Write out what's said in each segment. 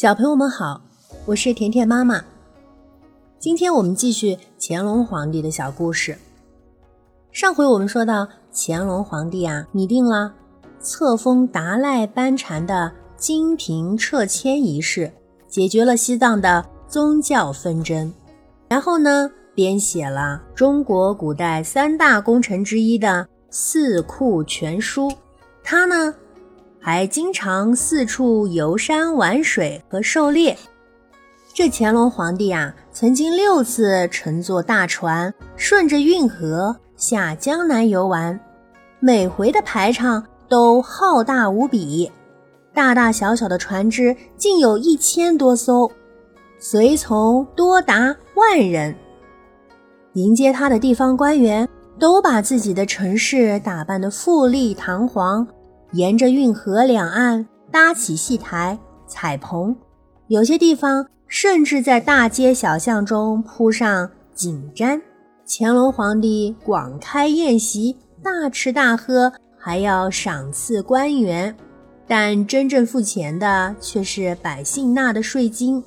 小朋友们好，我是甜甜妈妈。今天我们继续乾隆皇帝的小故事。上回我们说到，乾隆皇帝啊拟定了册封达赖班禅的金瓶撤迁仪式，解决了西藏的宗教纷争。然后呢，编写了中国古代三大工程之一的《四库全书》。他呢。还经常四处游山玩水和狩猎。这乾隆皇帝啊，曾经六次乘坐大船顺着运河下江南游玩，每回的排场都浩大无比，大大小小的船只竟有一千多艘，随从多达万人。迎接他的地方官员都把自己的城市打扮得富丽堂皇。沿着运河两岸搭起戏台、彩棚，有些地方甚至在大街小巷中铺上锦毡。乾隆皇帝广开宴席，大吃大喝，还要赏赐官员，但真正付钱的却是百姓纳的税金。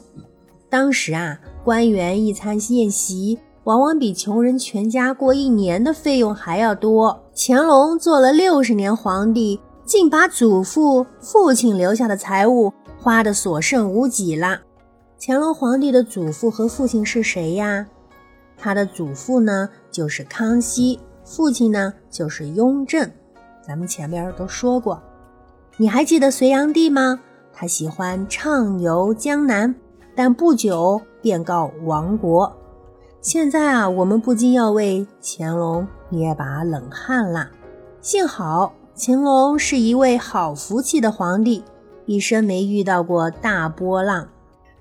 当时啊，官员一餐宴席往往比穷人全家过一年的费用还要多。乾隆做了六十年皇帝。竟把祖父、父亲留下的财物花得所剩无几了。乾隆皇帝的祖父和父亲是谁呀？他的祖父呢，就是康熙；父亲呢，就是雍正。咱们前边都说过。你还记得隋炀帝吗？他喜欢畅游江南，但不久便告亡国。现在啊，我们不禁要为乾隆捏把冷汗了。幸好。乾隆是一位好福气的皇帝，一生没遇到过大波浪。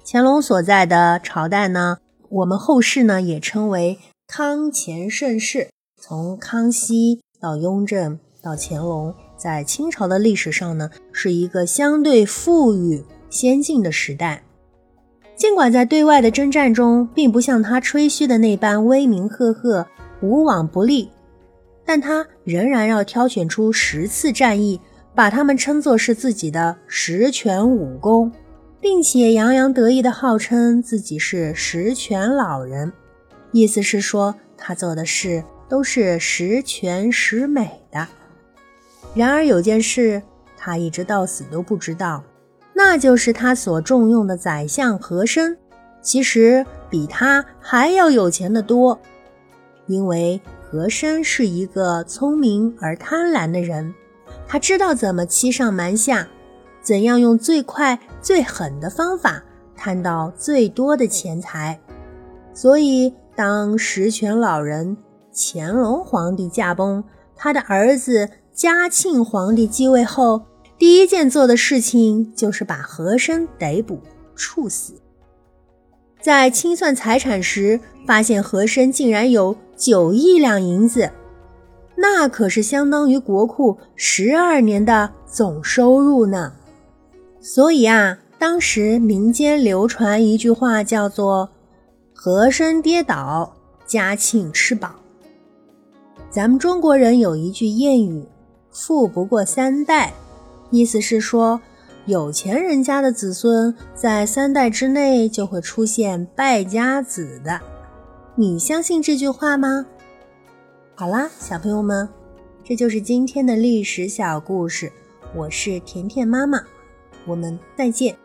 乾隆所在的朝代呢，我们后世呢也称为康乾盛世。从康熙到雍正到乾隆，在清朝的历史上呢，是一个相对富裕先进的时代。尽管在对外的征战中，并不像他吹嘘的那般威名赫赫、无往不利。但他仍然要挑选出十次战役，把他们称作是自己的十全武功，并且洋洋得意地号称自己是十全老人，意思是说他做的事都是十全十美的。然而有件事他一直到死都不知道，那就是他所重用的宰相和珅，其实比他还要有钱的多，因为。和珅是一个聪明而贪婪的人，他知道怎么欺上瞒下，怎样用最快最狠的方法贪到最多的钱财。所以，当十全老人乾隆皇帝驾崩，他的儿子嘉庆皇帝继位后，第一件做的事情就是把和珅逮捕处死。在清算财产时，发现和珅竟然有九亿两银子，那可是相当于国库十二年的总收入呢。所以啊，当时民间流传一句话，叫做“和珅跌倒，嘉庆吃饱”。咱们中国人有一句谚语，“富不过三代”，意思是说。有钱人家的子孙在三代之内就会出现败家子的，你相信这句话吗？好啦，小朋友们，这就是今天的历史小故事。我是甜甜妈妈，我们再见。